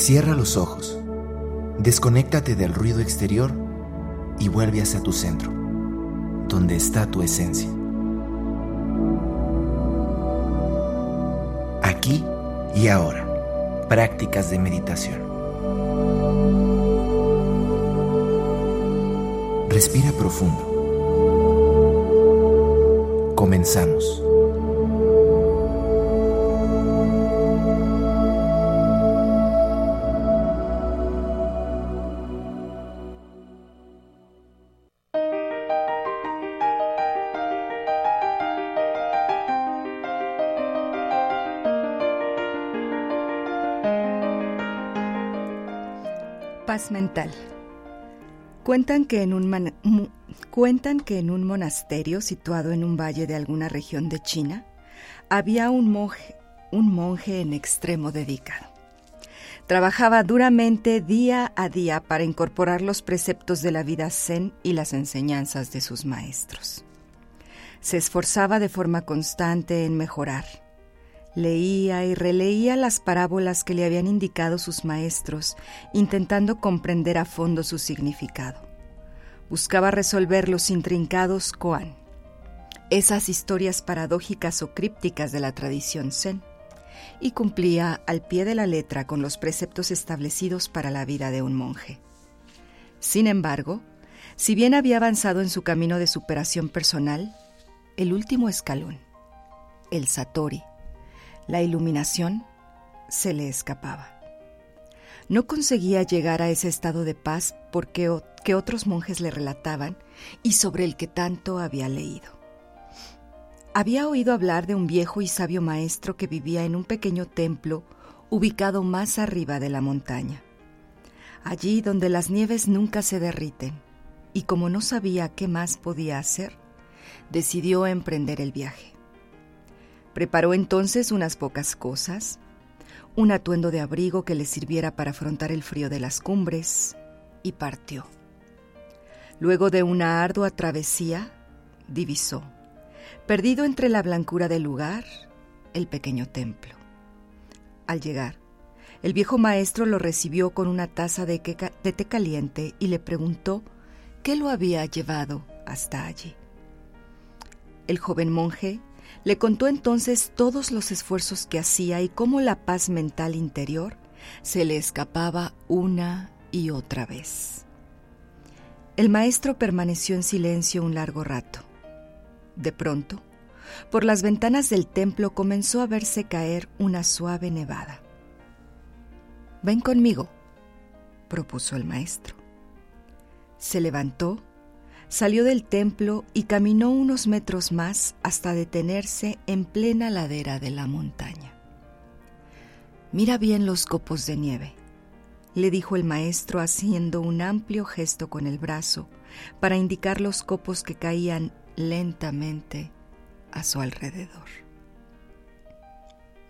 Cierra los ojos, desconéctate del ruido exterior y vuelve hacia tu centro, donde está tu esencia. Aquí y ahora, prácticas de meditación. Respira profundo. Comenzamos. Paz mental. Cuentan que, en un monasterio situado en un valle de alguna región de China había un monje en extremo dedicado. Trabajaba duramente día a día para incorporar los preceptos de la vida zen y las enseñanzas de sus maestros. Se esforzaba de forma constante en mejorar. Leía y releía las parábolas que le habían indicado sus maestros, intentando comprender a fondo su significado. Buscaba resolver los intrincados koan, esas historias paradójicas o crípticas de la tradición zen, y cumplía al pie de la letra con los preceptos establecidos para la vida de un monje. Sin embargo, si bien había avanzado en su camino de superación personal, el último escalón, el satori, la iluminación se le escapaba. No conseguía llegar a ese estado de paz porque que otros monjes le relataban y sobre el que tanto había leído. Había oído hablar de un viejo y sabio maestro que vivía en un pequeño templo ubicado más arriba de la montaña, allí donde las nieves nunca se derriten, y como no sabía qué más podía hacer, decidió emprender el viaje. Preparó entonces unas pocas cosas, un atuendo de abrigo que le sirviera para afrontar el frío de las cumbres, y partió. Luego de una ardua travesía, divisó, perdido entre la blancura del lugar, el pequeño templo. Al llegar, el viejo maestro lo recibió con una taza de, de té caliente y le preguntó qué lo había llevado hasta allí. El joven monje le contó entonces todos los esfuerzos que hacía y cómo la paz mental interior se le escapaba una y otra vez. El maestro permaneció en silencio un largo rato. De pronto, por las ventanas del templo comenzó a verse caer una suave nevada. Ven conmigo, propuso el maestro. Se levantó, salió del templo y caminó unos metros más hasta detenerse en plena ladera de la montaña. Mira bien los copos de nieve, le dijo el maestro haciendo un amplio gesto con el brazo para indicar los copos que caían lentamente a su alrededor.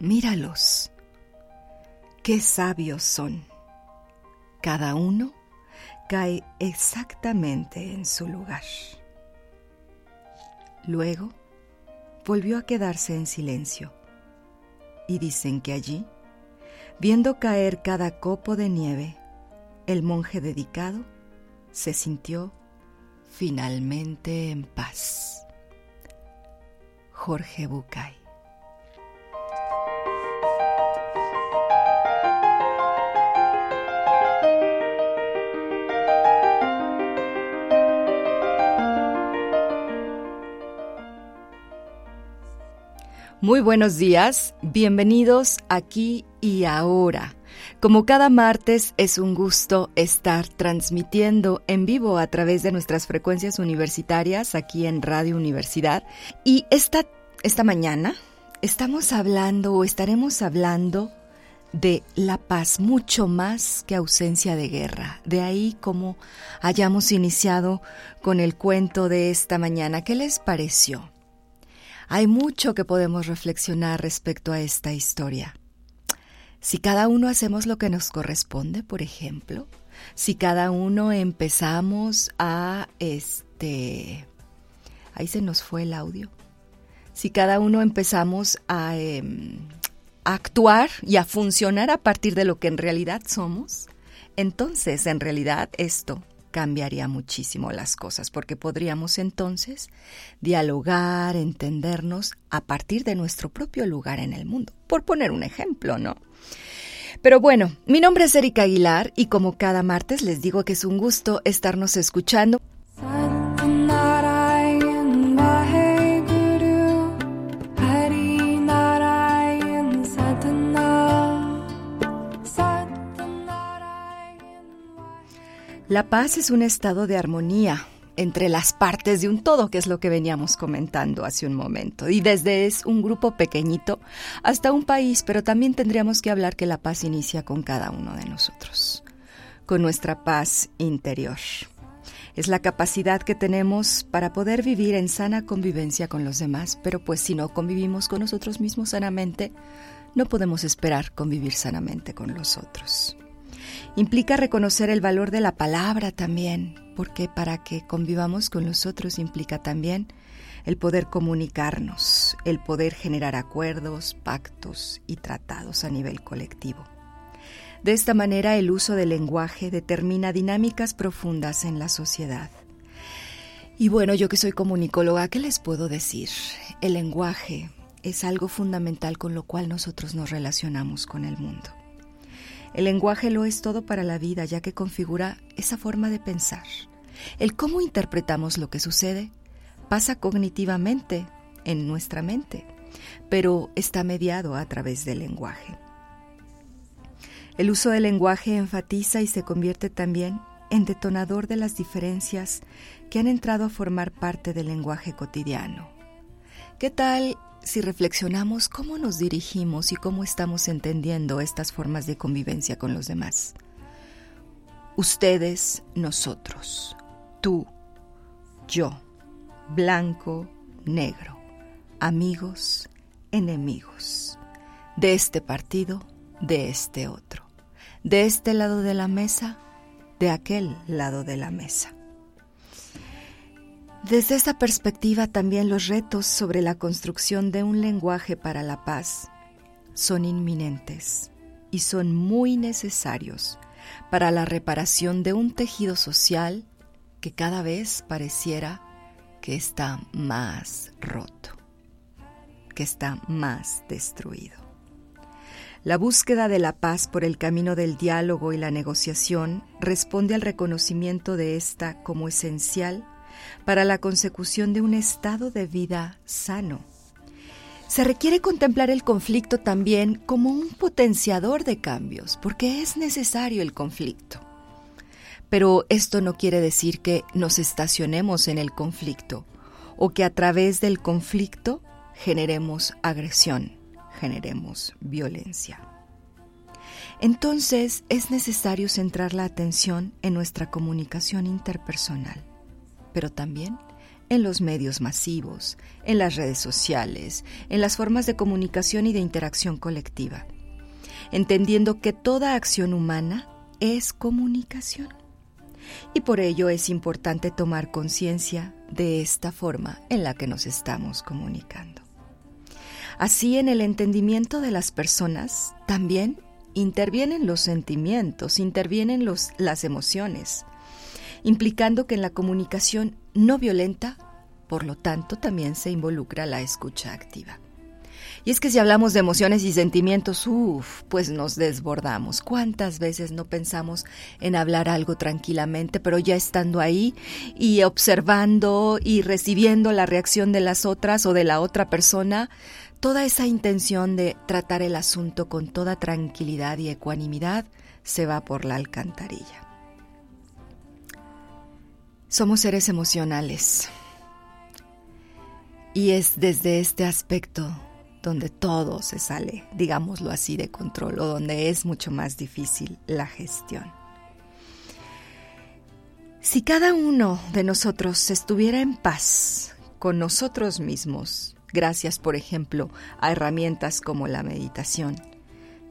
Míralos, qué sabios son. Cada uno cae exactamente en su lugar. Luego volvió a quedarse en silencio y dicen que allí, viendo caer cada copo de nieve, el monje dedicado se sintió finalmente en paz. Jorge Bucay. Muy buenos días, bienvenidos aquí y ahora. Como cada martes es un gusto estar transmitiendo en vivo a través de nuestras frecuencias universitarias aquí en Radio Universidad. Y esta, esta mañana estamos hablando o estaremos hablando de la paz, mucho más que ausencia de guerra. De ahí como hayamos iniciado con el cuento de esta mañana. ¿Qué les pareció? Hay mucho que podemos reflexionar respecto a esta historia. Si cada uno hacemos lo que nos corresponde, por ejemplo, si cada uno empezamos a este ahí se nos fue el audio. Si cada uno empezamos a, em, a actuar y a funcionar a partir de lo que en realidad somos, entonces en realidad esto cambiaría muchísimo las cosas, porque podríamos entonces dialogar, entendernos a partir de nuestro propio lugar en el mundo, por poner un ejemplo, ¿no? Pero bueno, mi nombre es Erika Aguilar y como cada martes les digo que es un gusto estarnos escuchando. La paz es un estado de armonía entre las partes de un todo, que es lo que veníamos comentando hace un momento. Y desde es un grupo pequeñito hasta un país, pero también tendríamos que hablar que la paz inicia con cada uno de nosotros, con nuestra paz interior. Es la capacidad que tenemos para poder vivir en sana convivencia con los demás, pero pues si no convivimos con nosotros mismos sanamente, no podemos esperar convivir sanamente con los otros. Implica reconocer el valor de la palabra también, porque para que convivamos con los otros implica también el poder comunicarnos, el poder generar acuerdos, pactos y tratados a nivel colectivo. De esta manera el uso del lenguaje determina dinámicas profundas en la sociedad. Y bueno, yo que soy comunicóloga, ¿qué les puedo decir? El lenguaje es algo fundamental con lo cual nosotros nos relacionamos con el mundo. El lenguaje lo es todo para la vida, ya que configura esa forma de pensar. El cómo interpretamos lo que sucede pasa cognitivamente en nuestra mente, pero está mediado a través del lenguaje. El uso del lenguaje enfatiza y se convierte también en detonador de las diferencias que han entrado a formar parte del lenguaje cotidiano. ¿Qué tal si reflexionamos cómo nos dirigimos y cómo estamos entendiendo estas formas de convivencia con los demás. Ustedes, nosotros, tú, yo, blanco, negro, amigos, enemigos, de este partido, de este otro, de este lado de la mesa, de aquel lado de la mesa. Desde esta perspectiva también los retos sobre la construcción de un lenguaje para la paz son inminentes y son muy necesarios para la reparación de un tejido social que cada vez pareciera que está más roto, que está más destruido. La búsqueda de la paz por el camino del diálogo y la negociación responde al reconocimiento de esta como esencial para la consecución de un estado de vida sano. Se requiere contemplar el conflicto también como un potenciador de cambios, porque es necesario el conflicto. Pero esto no quiere decir que nos estacionemos en el conflicto o que a través del conflicto generemos agresión, generemos violencia. Entonces es necesario centrar la atención en nuestra comunicación interpersonal pero también en los medios masivos, en las redes sociales, en las formas de comunicación y de interacción colectiva, entendiendo que toda acción humana es comunicación. Y por ello es importante tomar conciencia de esta forma en la que nos estamos comunicando. Así en el entendimiento de las personas, también intervienen los sentimientos, intervienen los, las emociones, implicando que en la comunicación no violenta, por lo tanto, también se involucra la escucha activa. Y es que si hablamos de emociones y sentimientos, uff, pues nos desbordamos. ¿Cuántas veces no pensamos en hablar algo tranquilamente, pero ya estando ahí y observando y recibiendo la reacción de las otras o de la otra persona, toda esa intención de tratar el asunto con toda tranquilidad y ecuanimidad se va por la alcantarilla? Somos seres emocionales. Y es desde este aspecto donde todo se sale, digámoslo así, de control o donde es mucho más difícil la gestión. Si cada uno de nosotros estuviera en paz con nosotros mismos, gracias por ejemplo a herramientas como la meditación,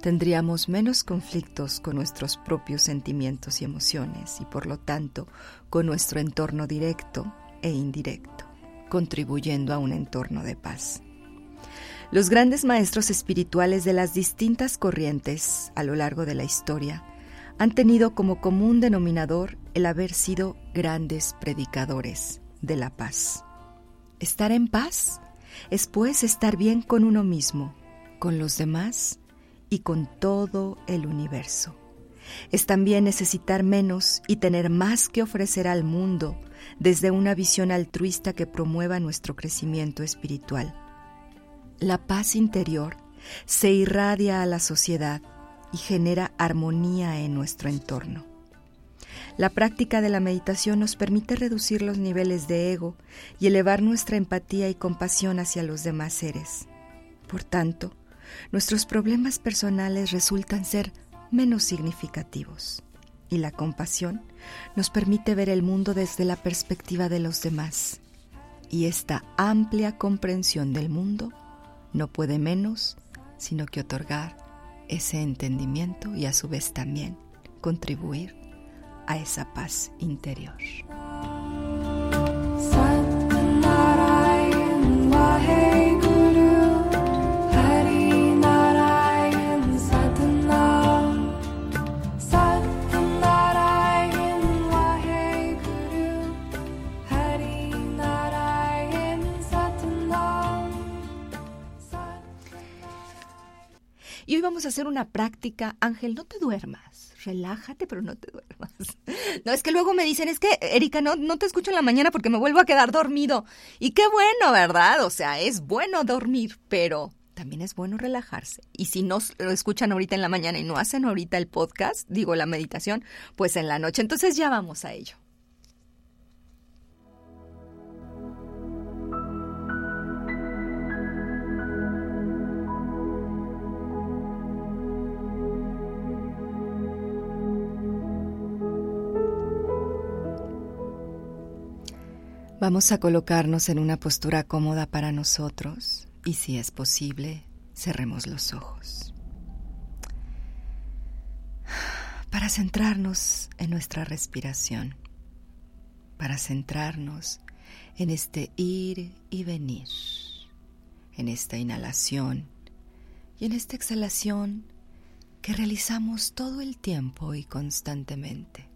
tendríamos menos conflictos con nuestros propios sentimientos y emociones y por lo tanto con nuestro entorno directo e indirecto, contribuyendo a un entorno de paz. Los grandes maestros espirituales de las distintas corrientes a lo largo de la historia han tenido como común denominador el haber sido grandes predicadores de la paz. Estar en paz es pues estar bien con uno mismo, con los demás y con todo el universo. Es también necesitar menos y tener más que ofrecer al mundo desde una visión altruista que promueva nuestro crecimiento espiritual la paz interior se irradia a la sociedad y genera armonía en nuestro entorno. La práctica de la meditación nos permite reducir los niveles de ego y elevar nuestra empatía y compasión hacia los demás seres. Por tanto, nuestros problemas personales resultan ser menos significativos y la compasión nos permite ver el mundo desde la perspectiva de los demás. Y esta amplia comprensión del mundo no puede menos sino que otorgar ese entendimiento y a su vez también contribuir a esa paz interior. Vamos a hacer una práctica. Ángel, no te duermas. Relájate, pero no te duermas. No, es que luego me dicen, es que, Erika, no, no te escucho en la mañana porque me vuelvo a quedar dormido. Y qué bueno, ¿verdad? O sea, es bueno dormir, pero también es bueno relajarse. Y si no lo escuchan ahorita en la mañana y no hacen ahorita el podcast, digo la meditación, pues en la noche. Entonces ya vamos a ello. Vamos a colocarnos en una postura cómoda para nosotros y si es posible, cerremos los ojos. Para centrarnos en nuestra respiración, para centrarnos en este ir y venir, en esta inhalación y en esta exhalación que realizamos todo el tiempo y constantemente,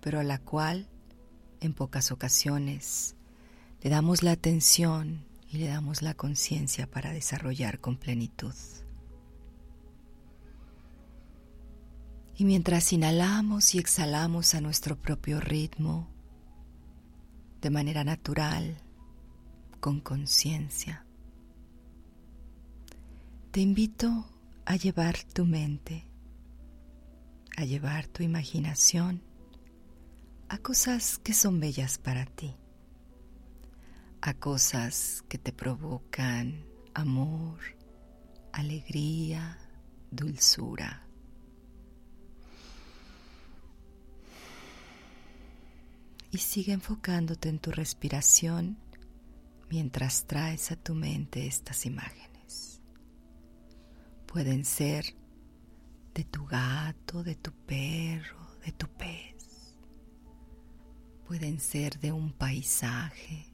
pero a la cual en pocas ocasiones le damos la atención y le damos la conciencia para desarrollar con plenitud. Y mientras inhalamos y exhalamos a nuestro propio ritmo, de manera natural, con conciencia, te invito a llevar tu mente, a llevar tu imaginación a cosas que son bellas para ti, a cosas que te provocan amor, alegría, dulzura. Y sigue enfocándote en tu respiración mientras traes a tu mente estas imágenes. Pueden ser de tu gato, de tu perro, de tu pez pueden ser de un paisaje,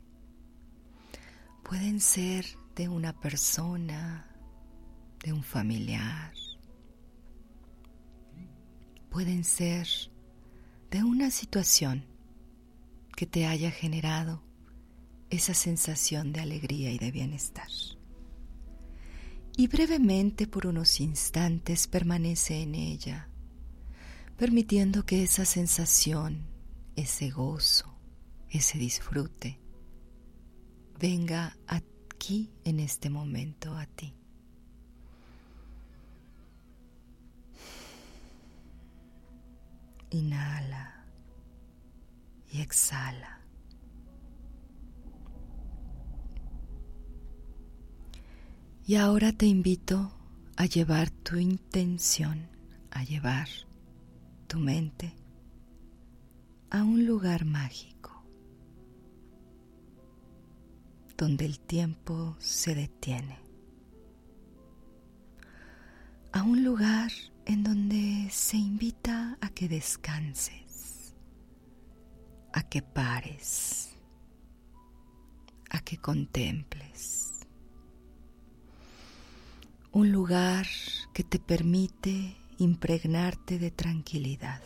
pueden ser de una persona, de un familiar, pueden ser de una situación que te haya generado esa sensación de alegría y de bienestar. Y brevemente por unos instantes permanece en ella, permitiendo que esa sensación, ese gozo, ese disfrute, venga aquí en este momento a ti. Inhala y exhala. Y ahora te invito a llevar tu intención, a llevar tu mente a un lugar mágico, donde el tiempo se detiene, a un lugar en donde se invita a que descanses, a que pares, a que contemples. Un lugar que te permite impregnarte de tranquilidad.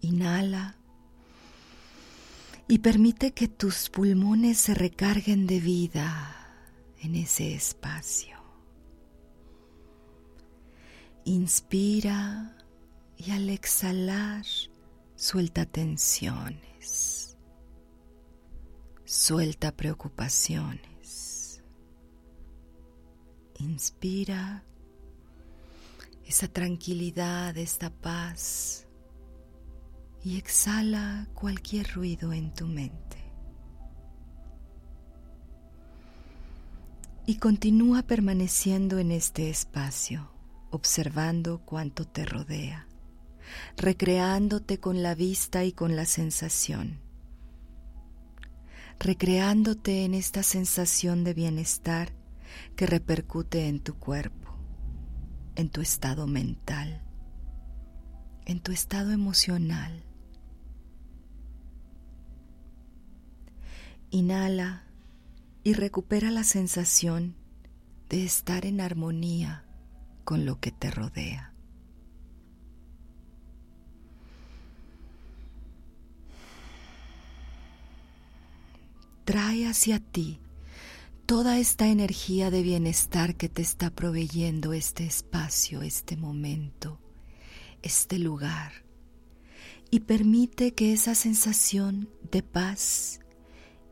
Inhala y permite que tus pulmones se recarguen de vida en ese espacio. Inspira y al exhalar suelta tensiones, suelta preocupaciones. Inspira esa tranquilidad, esta paz y exhala cualquier ruido en tu mente. Y continúa permaneciendo en este espacio observando cuanto te rodea, recreándote con la vista y con la sensación, recreándote en esta sensación de bienestar que repercute en tu cuerpo, en tu estado mental, en tu estado emocional. Inhala y recupera la sensación de estar en armonía con lo que te rodea. Trae hacia ti toda esta energía de bienestar que te está proveyendo este espacio, este momento, este lugar, y permite que esa sensación de paz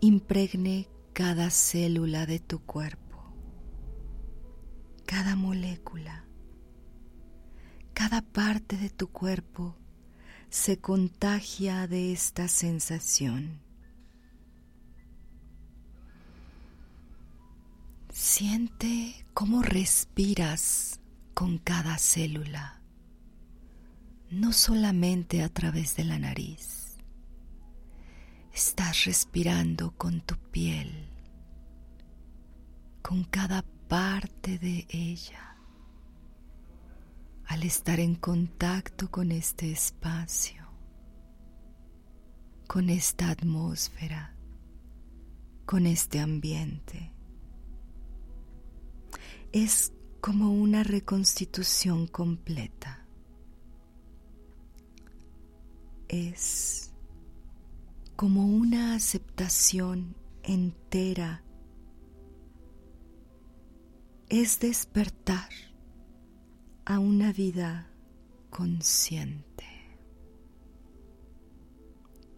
impregne cada célula de tu cuerpo, cada molécula cada parte de tu cuerpo se contagia de esta sensación. Siente cómo respiras con cada célula, no solamente a través de la nariz. Estás respirando con tu piel, con cada parte de ella al estar en contacto con este espacio, con esta atmósfera, con este ambiente. Es como una reconstitución completa. Es como una aceptación entera. Es despertar a una vida consciente,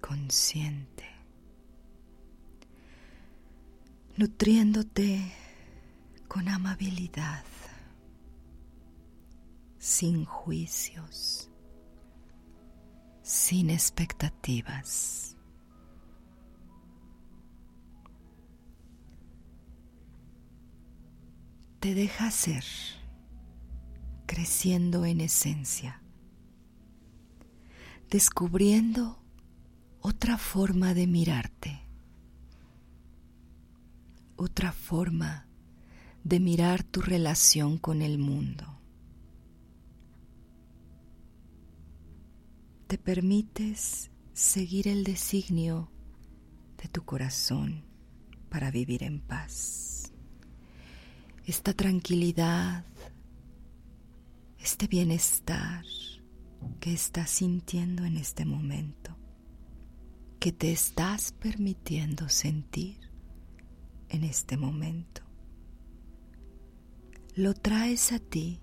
consciente, nutriéndote con amabilidad, sin juicios, sin expectativas. Te deja ser creciendo en esencia, descubriendo otra forma de mirarte, otra forma de mirar tu relación con el mundo. Te permites seguir el designio de tu corazón para vivir en paz. Esta tranquilidad este bienestar que estás sintiendo en este momento, que te estás permitiendo sentir en este momento. Lo traes a ti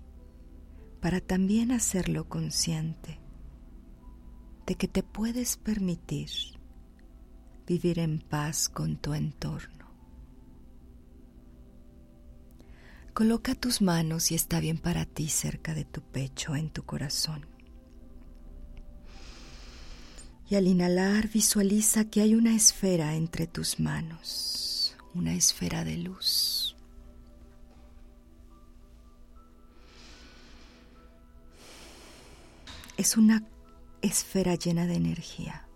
para también hacerlo consciente de que te puedes permitir vivir en paz con tu entorno. Coloca tus manos y está bien para ti cerca de tu pecho, en tu corazón. Y al inhalar visualiza que hay una esfera entre tus manos, una esfera de luz. Es una esfera llena de energía,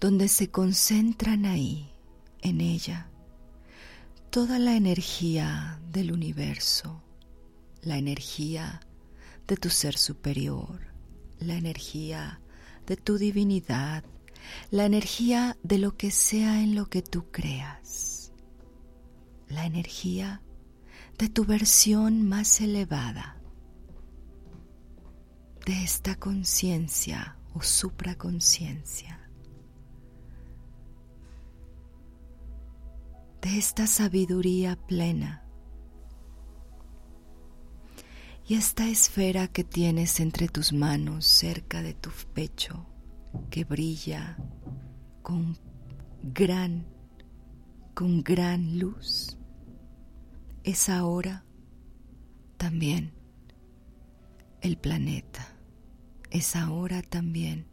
donde se concentran ahí, en ella, toda la energía del universo, la energía de tu ser superior, la energía de tu divinidad, la energía de lo que sea en lo que tú creas, la energía de tu versión más elevada de esta conciencia o supraconciencia, de esta sabiduría plena y esta esfera que tienes entre tus manos cerca de tu pecho que brilla con gran con gran luz es ahora también el planeta, es ahora también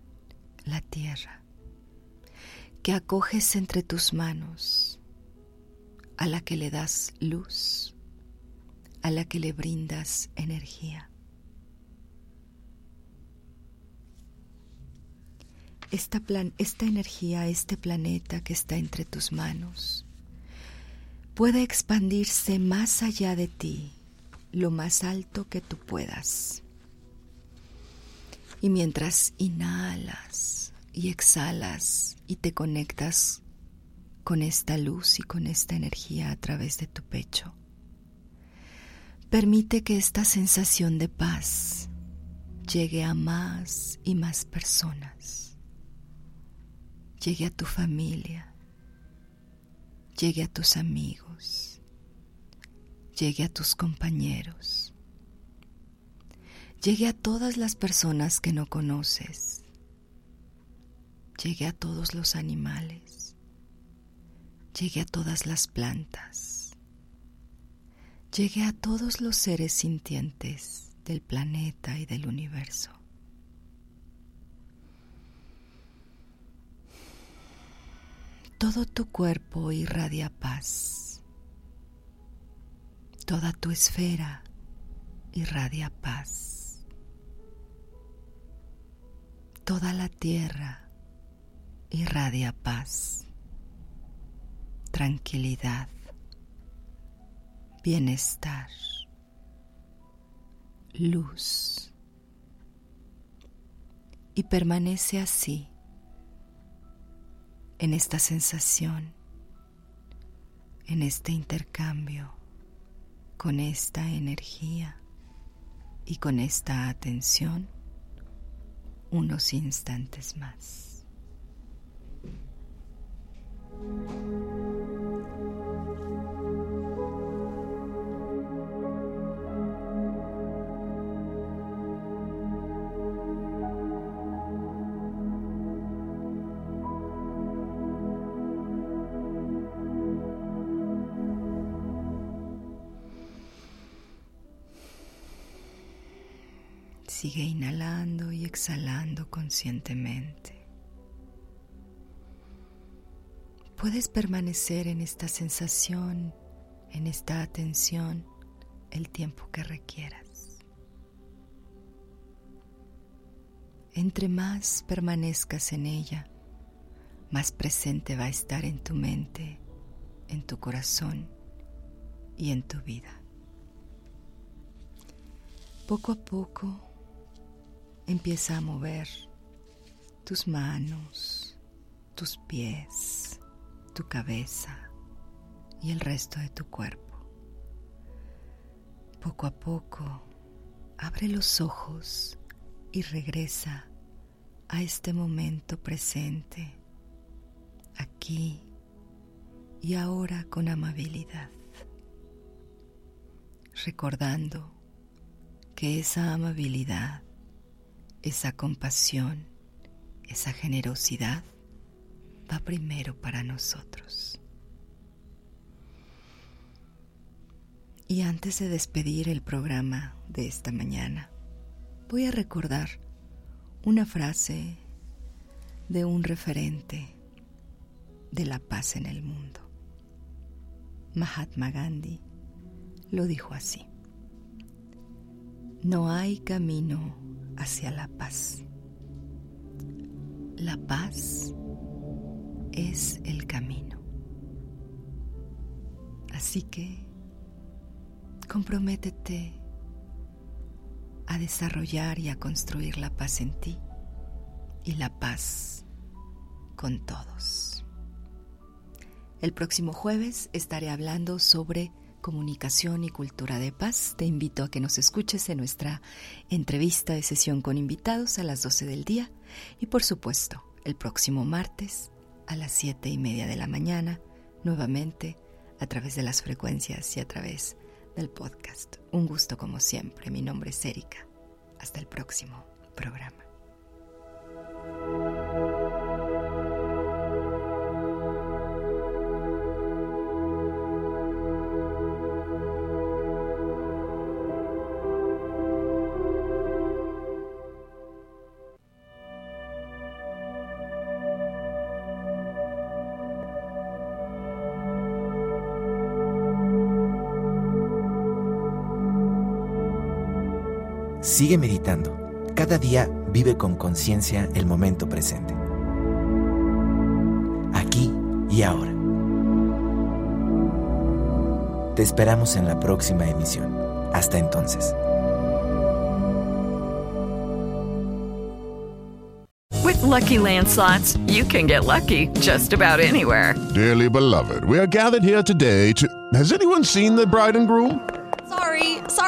la tierra, que acoges entre tus manos, a la que le das luz, a la que le brindas energía. Esta, esta energía, este planeta que está entre tus manos, puede expandirse más allá de ti, lo más alto que tú puedas. Y mientras inhalas y exhalas y te conectas con esta luz y con esta energía a través de tu pecho, permite que esta sensación de paz llegue a más y más personas, llegue a tu familia, llegue a tus amigos, llegue a tus compañeros. Llegue a todas las personas que no conoces, llegue a todos los animales, llegue a todas las plantas, llegue a todos los seres sintientes del planeta y del universo. Todo tu cuerpo irradia paz. Toda tu esfera irradia paz. toda la tierra irradia paz, tranquilidad, bienestar, luz. Y permanece así, en esta sensación, en este intercambio, con esta energía y con esta atención unos instantes más. Exhalando conscientemente. Puedes permanecer en esta sensación, en esta atención, el tiempo que requieras. Entre más permanezcas en ella, más presente va a estar en tu mente, en tu corazón y en tu vida. Poco a poco Empieza a mover tus manos, tus pies, tu cabeza y el resto de tu cuerpo. Poco a poco Abre los ojos y regresa a este momento presente, aquí y ahora con amabilidad, recordando que esa amabilidad, esa compasión, esa generosidad va primero para nosotros. Y antes de despedir el programa de esta mañana, voy a recordar una frase de un referente de la paz en el mundo. Mahatma Gandhi lo dijo así. No hay camino hacia la paz. La paz es el camino. Así que comprométete a desarrollar y a construir la paz en ti y la paz con todos. El próximo jueves estaré hablando sobre comunicación y cultura de paz. Te invito a que nos escuches en nuestra entrevista de sesión con invitados a las 12 del día y por supuesto el próximo martes a las 7 y media de la mañana, nuevamente a través de las frecuencias y a través del podcast. Un gusto como siempre. Mi nombre es Erika. Hasta el próximo programa. Sigue meditando. Cada día vive con conciencia el momento presente. Aquí y ahora. Te esperamos en la próxima emisión. Hasta entonces. With lucky landslots, you can get lucky just about anywhere. Dearly beloved, we are gathered here today to. Has anyone seen the bride and groom?